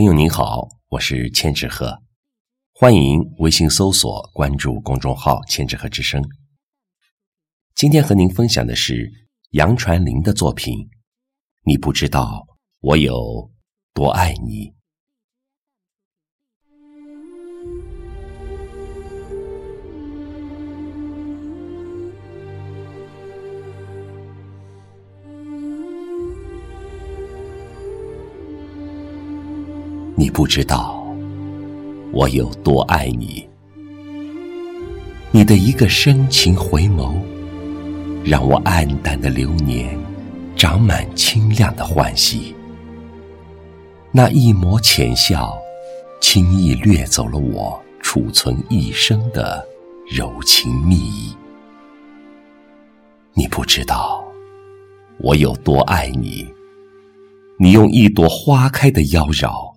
朋友您好，我是千纸鹤，欢迎微信搜索关注公众号“千纸鹤之声”。今天和您分享的是杨传林的作品，《你不知道我有多爱你》。你不知道我有多爱你，你的一个深情回眸，让我黯淡的流年长满清亮的欢喜。那一抹浅笑，轻易掠走了我储存一生的柔情蜜意。你不知道我有多爱你，你用一朵花开的妖娆。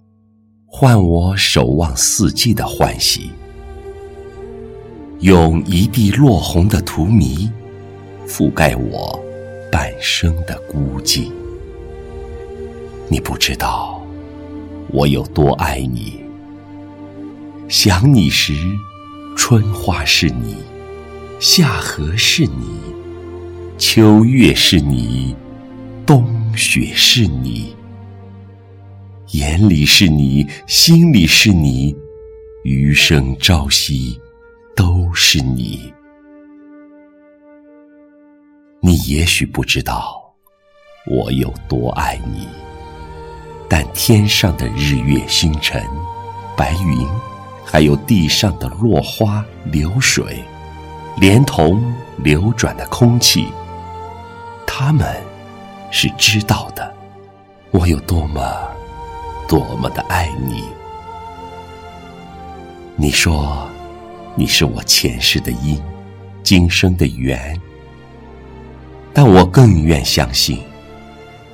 换我守望四季的欢喜，用一地落红的荼蘼覆盖我半生的孤寂。你不知道我有多爱你。想你时，春花是你，夏荷是你，秋月是你，冬雪是你。眼里是你，心里是你，余生朝夕都是你。你也许不知道我有多爱你，但天上的日月星辰、白云，还有地上的落花流水，连同流转的空气，他们是知道的，我有多么。多么的爱你！你说你是我前世的因，今生的缘，但我更愿相信，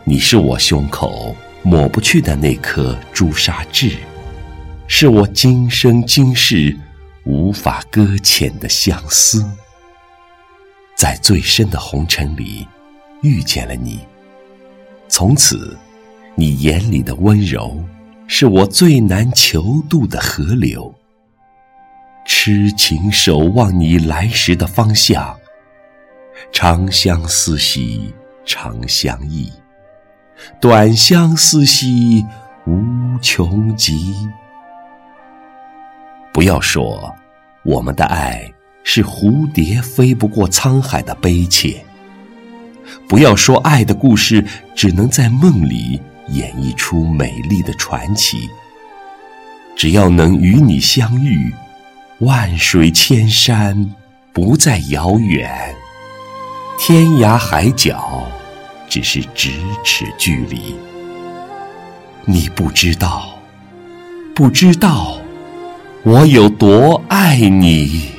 你是我胸口抹不去的那颗朱砂痣，是我今生今世无法搁浅的相思。在最深的红尘里遇见了你，从此。你眼里的温柔，是我最难求渡的河流。痴情守望你来时的方向，长相思兮长相忆，短相思兮无穷极。不要说我们的爱是蝴蝶飞不过沧海的悲切，不要说爱的故事只能在梦里。演绎出美丽的传奇。只要能与你相遇，万水千山不再遥远，天涯海角只是咫尺距离。你不知道，不知道我有多爱你。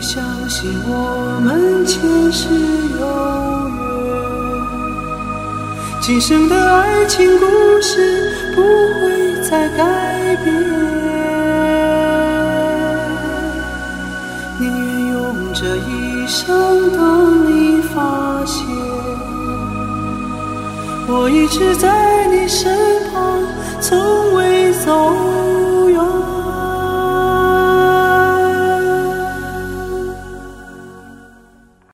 相信我们前世有缘，今生的爱情故事不会再改变。宁愿用这一生等你发现，我一直在你身旁，从未走。